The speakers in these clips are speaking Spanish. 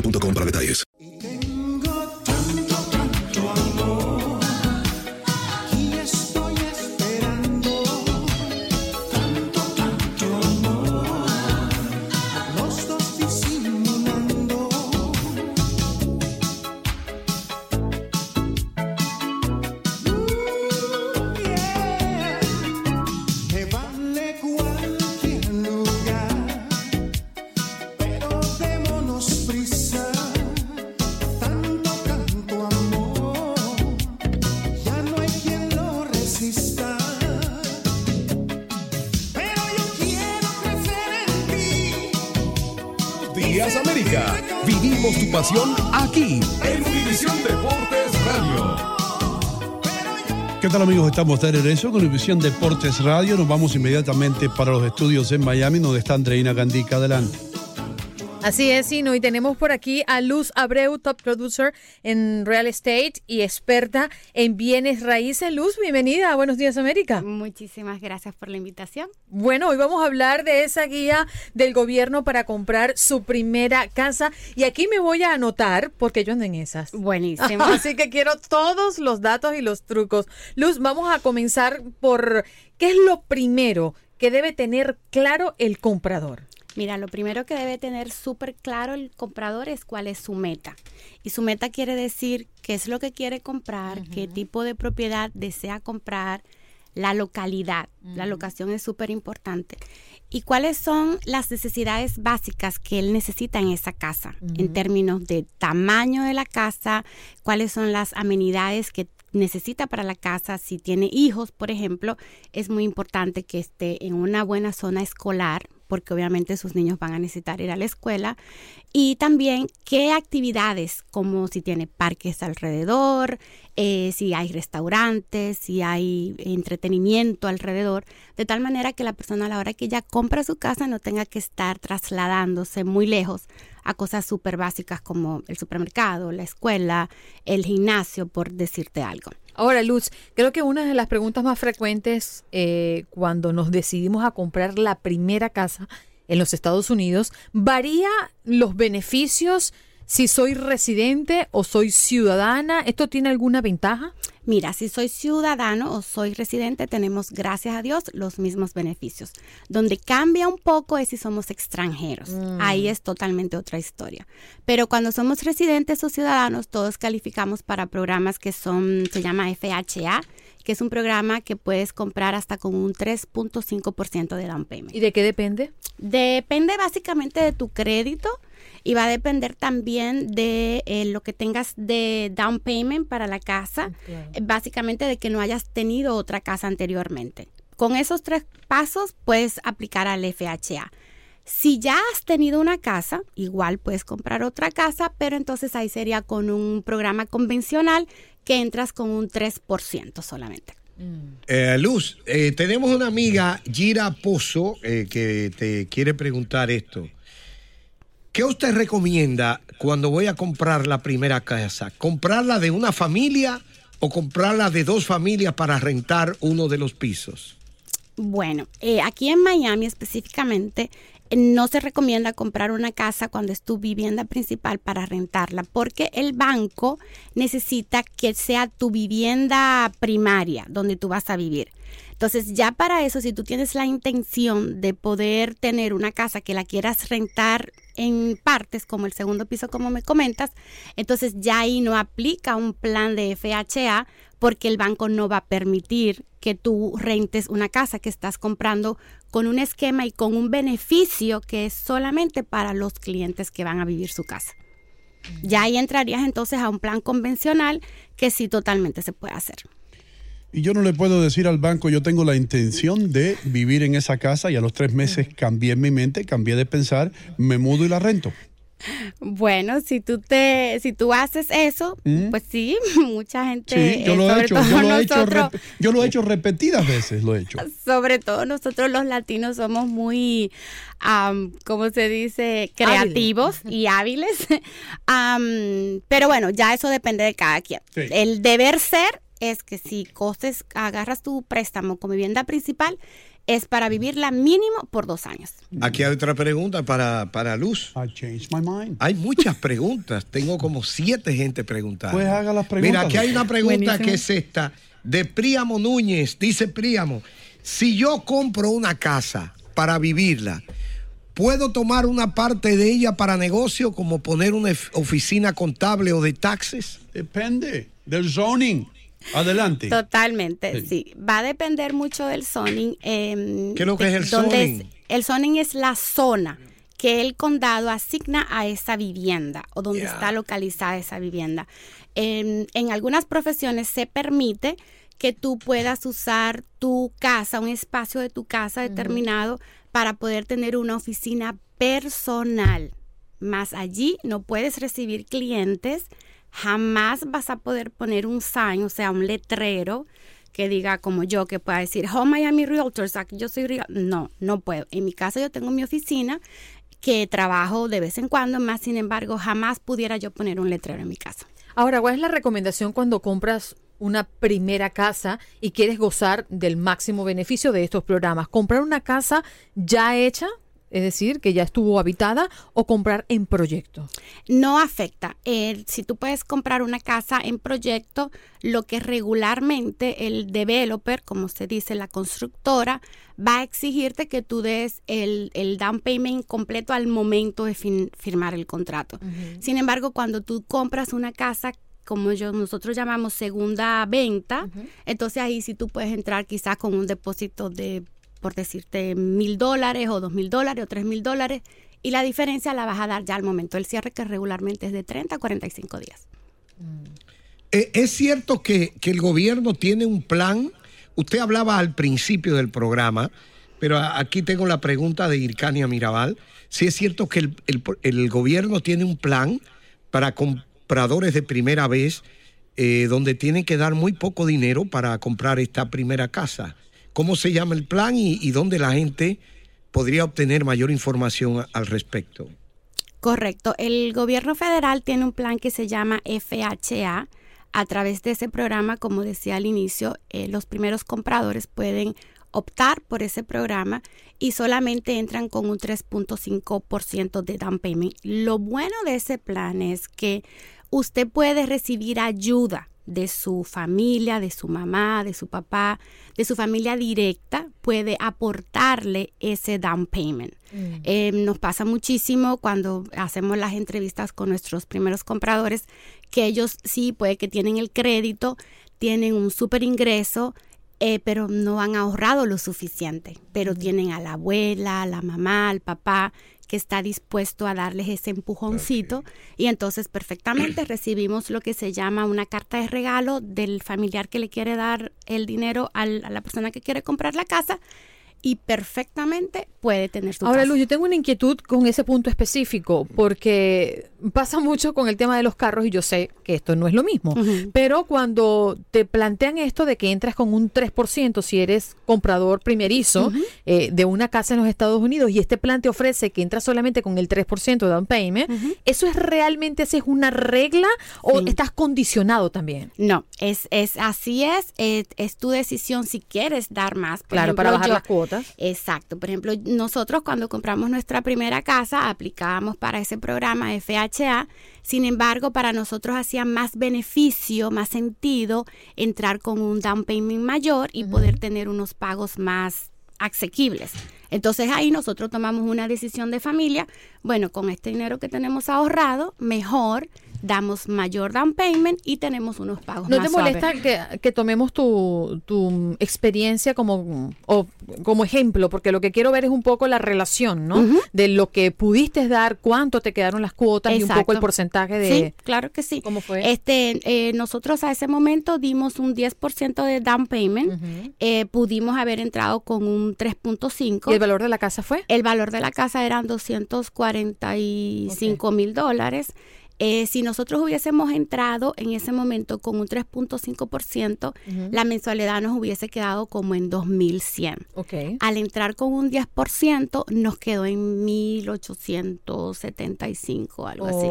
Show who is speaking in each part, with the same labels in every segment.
Speaker 1: boostmobile.com para detalles.
Speaker 2: Vivimos tu pasión aquí en Univisión Deportes Radio.
Speaker 3: ¿Qué tal amigos? Estamos de regreso con Univisión Deportes Radio. Nos vamos inmediatamente para los estudios en Miami, donde está Andreina Gandica. Adelante.
Speaker 4: Así es, Sino, y tenemos por aquí a Luz Abreu, top producer en real estate y experta en bienes raíces. Luz, bienvenida a Buenos Días América.
Speaker 5: Muchísimas gracias por la invitación.
Speaker 4: Bueno, hoy vamos a hablar de esa guía del gobierno para comprar su primera casa y aquí me voy a anotar porque yo ando en esas.
Speaker 5: Buenísimo.
Speaker 4: Así que quiero todos los datos y los trucos. Luz, vamos a comenzar por qué es lo primero que debe tener claro el comprador.
Speaker 5: Mira, lo primero que debe tener súper claro el comprador es cuál es su meta. Y su meta quiere decir qué es lo que quiere comprar, qué tipo de propiedad desea comprar, la localidad. La locación es súper importante. ¿Y cuáles son las necesidades básicas que él necesita en esa casa? En términos de tamaño de la casa, cuáles son las amenidades que necesita para la casa. Si tiene hijos, por ejemplo, es muy importante que esté en una buena zona escolar porque obviamente sus niños van a necesitar ir a la escuela. Y también qué actividades, como si tiene parques alrededor, eh, si hay restaurantes, si hay entretenimiento alrededor, de tal manera que la persona a la hora que ella compra su casa no tenga que estar trasladándose muy lejos a cosas súper básicas como el supermercado, la escuela, el gimnasio, por decirte algo.
Speaker 4: Ahora, Luz, creo que una de las preguntas más frecuentes eh, cuando nos decidimos a comprar la primera casa en los Estados Unidos, ¿varía los beneficios si soy residente o soy ciudadana? ¿Esto tiene alguna ventaja?
Speaker 5: Mira, si soy ciudadano o soy residente, tenemos, gracias a Dios, los mismos beneficios. Donde cambia un poco es si somos extranjeros.
Speaker 4: Mm.
Speaker 5: Ahí es totalmente otra historia. Pero cuando somos residentes o ciudadanos, todos calificamos para programas que son, se llama FHA, que es un programa que puedes comprar hasta con un 3.5% de down payment.
Speaker 4: ¿Y de qué depende?
Speaker 5: Depende básicamente de tu crédito y va a depender también de eh, lo que tengas de down payment para la casa, eh, básicamente de que no hayas tenido otra casa anteriormente. Con esos tres pasos puedes aplicar al FHA. Si ya has tenido una casa, igual puedes comprar otra casa, pero entonces ahí sería con un programa convencional que entras con un 3% solamente.
Speaker 6: Eh, Luz, eh, tenemos una amiga, Gira Pozo, eh, que te quiere preguntar esto. ¿Qué usted recomienda cuando voy a comprar la primera casa? ¿Comprarla de una familia o comprarla de dos familias para rentar uno de los pisos?
Speaker 5: Bueno, eh, aquí en Miami específicamente eh, no se recomienda comprar una casa cuando es tu vivienda principal para rentarla, porque el banco necesita que sea tu vivienda primaria donde tú vas a vivir. Entonces, ya para eso, si tú tienes la intención de poder tener una casa que la quieras rentar en partes, como el segundo piso, como me comentas, entonces ya ahí no aplica un plan de FHA porque el banco no va a permitir que tú rentes una casa que estás comprando con un esquema y con un beneficio que es solamente para los clientes que van a vivir su casa. Ya ahí entrarías entonces a un plan convencional que sí totalmente se puede hacer.
Speaker 3: Y yo no le puedo decir al banco, yo tengo la intención de vivir en esa casa y a los tres meses cambié mi mente, cambié de pensar, me mudo y la rento.
Speaker 5: Bueno, si tú te, si tú haces eso, pues sí, mucha gente.
Speaker 3: Sí, yo lo he hecho, yo lo he hecho,
Speaker 5: nosotros-
Speaker 3: rep- yo lo he hecho repetidas veces, lo he hecho.
Speaker 5: sobre todo nosotros los latinos somos muy, am, ¿cómo se dice? Creativos y hábiles. Pero bueno, ya eso depende de cada quien.
Speaker 6: Sí.
Speaker 5: El deber ser es que si costes, agarras tu préstamo como vivienda principal, es para vivirla mínimo por dos años.
Speaker 6: Aquí hay otra pregunta para, para Luz.
Speaker 3: I changed my mind.
Speaker 6: Hay muchas preguntas. Tengo como siete gente preguntando.
Speaker 3: Pues haga las preguntas.
Speaker 6: Mira, aquí hay una pregunta
Speaker 3: Buenísimo.
Speaker 6: que es esta. De Príamo Núñez. Dice Príamo, si yo compro una casa para vivirla, ¿puedo tomar una parte de ella para negocio, como poner una oficina contable o de taxes?
Speaker 3: Depende del zoning. Adelante.
Speaker 5: Totalmente, sí. Va a depender mucho del zoning. em,
Speaker 6: ¿Qué es lo que
Speaker 5: de
Speaker 6: es el zoning?
Speaker 5: el zoning es la zona que el condado asigna a esa vivienda o donde está localizada esa vivienda. En, en algunas profesiones se permite que tú puedas usar tu casa, un espacio de tu casa determinado para poder tener una oficina personal. Más allí no puedes recibir clientes, jamás vas a poder poner un sign, o sea, un letrero que diga como yo, que pueda decir, Home Miami Realtors, aquí yo soy real-". No, no puedo. En mi casa yo tengo mi oficina que trabajo de vez en cuando, más sin embargo, jamás pudiera yo poner un letrero en mi casa.
Speaker 4: Ahora, ¿cuál es la recomendación cuando compras una primera casa y quieres gozar del máximo beneficio de estos programas? ¿Comprar una casa ya hecha, es decir, que ya estuvo habitada, o comprar en proyecto?
Speaker 5: no afecta. Eh, si tú puedes comprar una casa en proyecto, lo que regularmente el developer, como se dice, la constructora, va a exigirte que tú des el, el down payment completo al momento de fin- firmar el contrato. Sin embargo, cuando tú compras una casa como yo, nosotros llamamos segunda venta, entonces ahí sí tú puedes entrar quizás con un depósito de, por decirte, mil dólares o dos mil dólares o tres mil dólares y la diferencia la vas a dar ya al momento del cierre que regularmente es de 30 a 45 días.
Speaker 6: Eh, ¿Es cierto que, que el gobierno tiene un plan? Usted hablaba al principio del programa, pero aquí tengo la pregunta de Ircania Mirabal. Si es cierto que el, el- el gobierno tiene un plan para compradores de primera vez, eh, donde tienen que dar muy poco dinero para comprar esta primera casa. ¿Cómo se llama el plan y, dónde la gente podría obtener mayor información al respecto?
Speaker 5: Correcto. El gobierno federal tiene un plan que se llama FHA. A través de ese programa, como decía al inicio, eh, los primeros compradores pueden optar por ese programa y solamente entran con un 3.5% de down payment. Lo bueno de ese plan es que usted puede recibir ayuda de su familia, de su mamá, de su papá, de su familia directa, puede aportarle ese down payment. Eh, nos pasa muchísimo cuando hacemos las entrevistas con nuestros primeros compradores que ellos sí puede que tienen el crédito, tienen un super ingreso, eh, pero no han ahorrado lo suficiente, pero tienen a la abuela, a la mamá, al papá que está dispuesto a darles ese empujoncito. Y entonces perfectamente recibimos lo que se llama una carta de regalo del familiar que le quiere dar el dinero al- a la persona que quiere comprar la casa y perfectamente puede tener su
Speaker 4: Ahora,
Speaker 5: casa.
Speaker 4: Luz, yo tengo una inquietud con ese punto específico, porque pasa mucho con el tema de los carros y yo sé que esto no es lo mismo. Pero cuando te plantean esto de que entras con un 3% si eres comprador primerizo eh, de una casa en los Estados Unidos y este plan te ofrece que entras solamente con el 3% de down payment, ¿eso es realmente, es una regla o estás condicionado también?
Speaker 5: No, es, es así es, es, es tu decisión si quieres dar más. Por
Speaker 4: Claro, para bajar
Speaker 5: yo-
Speaker 4: las cuotas.
Speaker 5: Exacto. Por ejemplo, nosotros cuando compramos nuestra primera casa aplicábamos para ese programa FHA. Sin embargo, para nosotros hacía más beneficio, más sentido entrar con un down payment mayor y poder tener unos pagos más asequibles. Entonces ahí nosotros tomamos una decisión de familia, bueno, con este dinero que tenemos ahorrado, mejor damos mayor down payment y tenemos unos pagos
Speaker 4: ¿No
Speaker 5: más
Speaker 4: te molesta que, que tomemos tu, tu experiencia como, o como ejemplo? Porque lo que quiero ver es un poco la relación, ¿no? De lo que pudiste dar, cuánto te quedaron las cuotas y un poco el porcentaje de...
Speaker 5: Sí, claro que sí.
Speaker 4: ¿Cómo fue?
Speaker 5: Este, eh, nosotros a ese momento dimos un 10% de down payment. Eh, pudimos haber entrado con un 3.5.
Speaker 4: ¿Y el valor de la casa fue?
Speaker 5: El valor de la casa eran 245 mil dólares. Eh, si nosotros hubiésemos entrado en ese momento con un 3.5%,
Speaker 4: Ujú.
Speaker 5: la mensualidad nos hubiese quedado como en 2.100.
Speaker 4: Ok.
Speaker 5: Al entrar con un 10%, nos quedó en 1.875, algo así.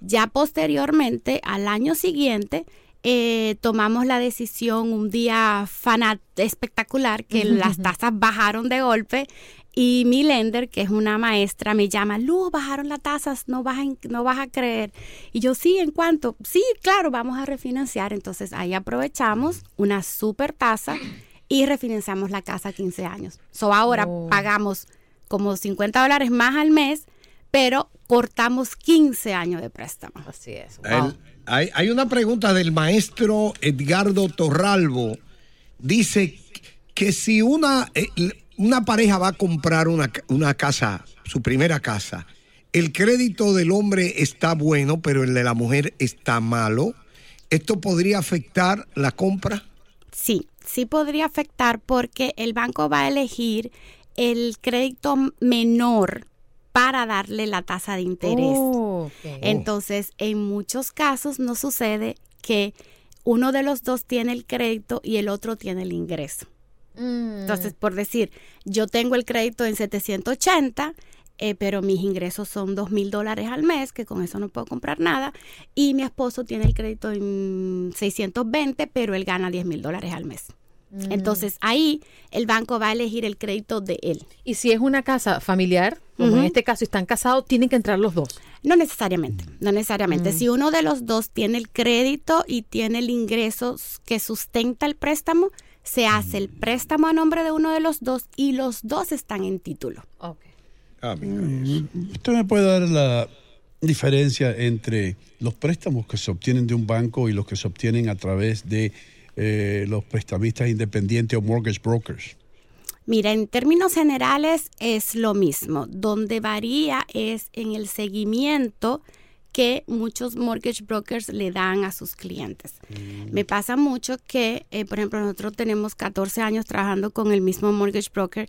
Speaker 5: Ya posteriormente, al año siguiente, eh, tomamos la decisión un día fanat espectacular que las tasas bajaron de golpe y mi lender, que es una maestra, me llama, Luz, bajaron las tasas, no vas, a, no vas a creer. Y yo, sí, ¿en cuánto? Sí, claro, vamos a refinanciar. Entonces ahí aprovechamos una super tasa y refinanciamos la casa a 15 años. So ahora
Speaker 4: Oh.
Speaker 5: pagamos como 50 dólares más al mes, pero cortamos 15 años de préstamo.
Speaker 4: Así es.
Speaker 6: El- hay, hay una pregunta del maestro Edgardo Torralbo. Dice que si una, eh, una pareja va a comprar una, una casa, su primera casa, el crédito del hombre está bueno, pero el de la mujer está malo, ¿esto podría afectar la compra?
Speaker 5: Sí, sí podría afectar porque el banco va a elegir el crédito menor para darle la tasa de interés.
Speaker 4: Oh.
Speaker 5: Entonces, en muchos casos no sucede que uno de los dos tiene el crédito y el otro tiene el ingreso.
Speaker 4: Mm.
Speaker 5: Entonces, por decir, yo tengo el crédito en 780, eh, pero mis ingresos son dos mil dólares al mes, que con eso no puedo comprar nada, y mi esposo tiene el crédito en 620, pero él gana 10 mil dólares al mes.
Speaker 4: Mm.
Speaker 5: Entonces, ahí el banco va a elegir el crédito de él.
Speaker 4: Y si es una casa familiar, como en este caso están casados, tienen que entrar los dos.
Speaker 5: No necesariamente, no necesariamente.
Speaker 4: Mm.
Speaker 5: Si uno de los dos tiene el crédito y tiene el ingreso que sustenta el préstamo, se hace el préstamo a nombre de uno de los dos y los dos están en título.
Speaker 3: ¿Usted me puede dar la diferencia entre los préstamos que se obtienen de un banco y los que se obtienen a través de eh, los prestamistas independientes o mortgage brokers?
Speaker 5: Mira, en términos generales es lo mismo. Donde varía es en el seguimiento que muchos mortgage brokers le dan a sus clientes. Me pasa mucho que, eh, por ejemplo, nosotros tenemos 14 años trabajando con el mismo mortgage broker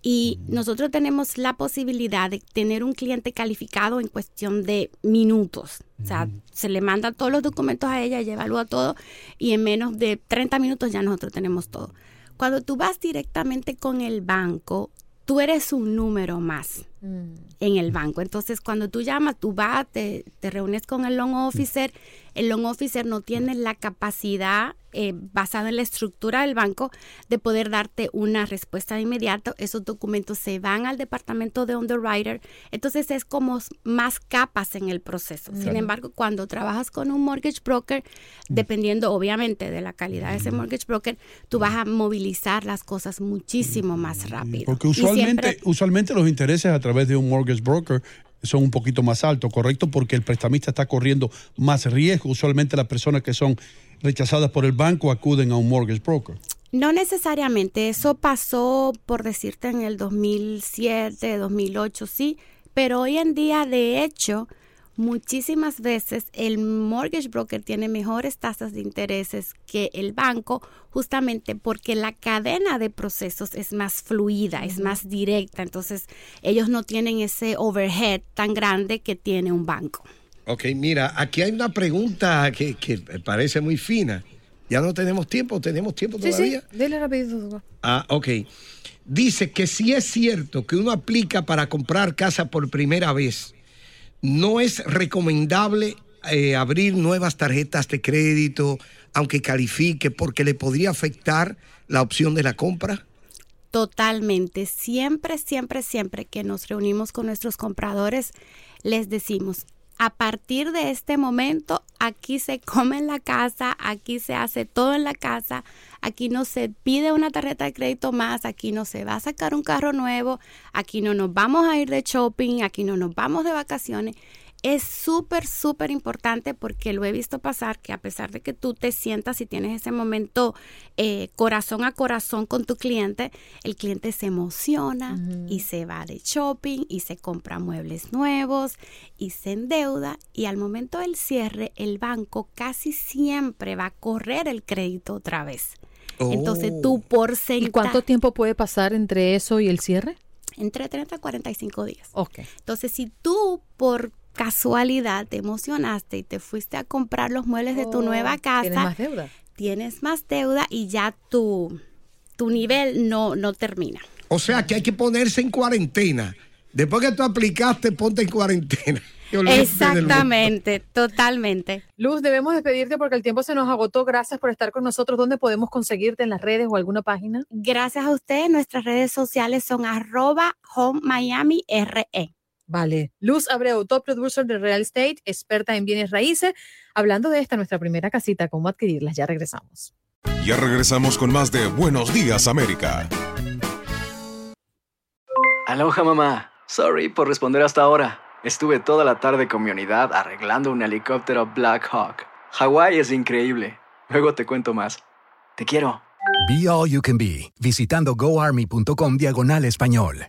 Speaker 5: y nosotros tenemos la posibilidad de tener un cliente calificado en cuestión de minutos. O sea, se le mandan todos los documentos a ella, ella evalúa todo y en menos de 30 minutos ya nosotros tenemos todo. Cuando tú vas directamente con el banco, tú eres un número más en el banco. Entonces, cuando tú llamas, tú vas, te, te reúnes con el loan officer. El loan officer no tiene la capacidad, eh, basada en la estructura del banco, de poder darte una respuesta de inmediato. Esos documentos se van al departamento de underwriter. Entonces, es como más capas en el proceso. Sin embargo, cuando trabajas con un mortgage broker, dependiendo obviamente de la calidad de ese mortgage broker, tú vas a movilizar las cosas muchísimo más rápido.
Speaker 3: Porque usualmente,
Speaker 5: siempre-
Speaker 3: usualmente los intereses a través de un mortgage broker son un poquito más altos, ¿correcto? Porque el prestamista está corriendo más riesgo. Usualmente las personas que son rechazadas por el banco acuden a un mortgage broker.
Speaker 5: No necesariamente, eso pasó, por decirte, en el 2007, 2008, sí, pero hoy en día, de hecho, muchísimas veces el mortgage broker tiene mejores tasas de intereses que el banco justamente porque la cadena de procesos es más fluida, es más directa, entonces ellos no tienen ese overhead tan grande que tiene un banco.
Speaker 6: Ok, mira, aquí hay una pregunta que, que me parece muy fina. Ya no tenemos tiempo, tenemos tiempo
Speaker 4: Sí, sí,
Speaker 6: todavía.
Speaker 4: dile rapidito.
Speaker 6: Ah, ok. Dice que si es cierto que uno aplica para comprar casa por primera vez, no es recomendable eh, abrir nuevas tarjetas de crédito, aunque califique, porque le podría afectar la opción de la compra.
Speaker 5: Totalmente. Siempre, siempre, siempre que nos reunimos con nuestros compradores, les decimos, a partir de este momento, aquí se come en la casa, aquí se hace todo en la casa, aquí no se pide una tarjeta de crédito más, aquí no se va a sacar un carro nuevo, aquí no nos vamos a ir de shopping, aquí no nos vamos de vacaciones. Es súper, súper importante porque lo he visto pasar que a pesar de que tú te sientas y tienes ese momento eh, corazón a corazón con tu cliente, el cliente se emociona y se va de shopping y se compra muebles nuevos y se endeuda y al momento del cierre el banco casi siempre va a correr el crédito otra vez. Entonces tu porcentaje...
Speaker 4: ¿Y cuánto tiempo puede pasar entre eso y el cierre?
Speaker 5: Entre 30 a 45 días.
Speaker 4: Ok.
Speaker 5: Entonces, si tú por casualidad te emocionaste y te fuiste a comprar los muebles de tu
Speaker 4: Oh,
Speaker 5: nueva casa,
Speaker 4: ¿tienes más deuda?
Speaker 5: tienes más deuda y ya tu, tu nivel no, no termina.
Speaker 6: O sea que hay que ponerse en cuarentena. Después que tú aplicaste, ponte en cuarentena.
Speaker 5: Exactamente, totalmente.
Speaker 4: Luz, debemos despedirte porque el tiempo se nos agotó. Gracias por estar con nosotros. ¿Dónde podemos conseguirte en las redes o alguna página?
Speaker 5: Gracias a ustedes, nuestras redes sociales son arroba home Miami RE.
Speaker 4: Vale. Luz Abreu, top producer de Real Estate, experta en bienes raíces. Hablando de esta, nuestra primera casita, cómo adquirirlas. Ya regresamos.
Speaker 2: Ya regresamos con más de Buenos Días América.
Speaker 7: Aloha mamá. Sorry por responder hasta ahora. Estuve toda la tarde con mi unidad arreglando un helicóptero Black Hawk. Hawái es increíble. Luego te cuento más. Te quiero.
Speaker 8: Be All You Can Be, visitando goarmy.com diagonal español.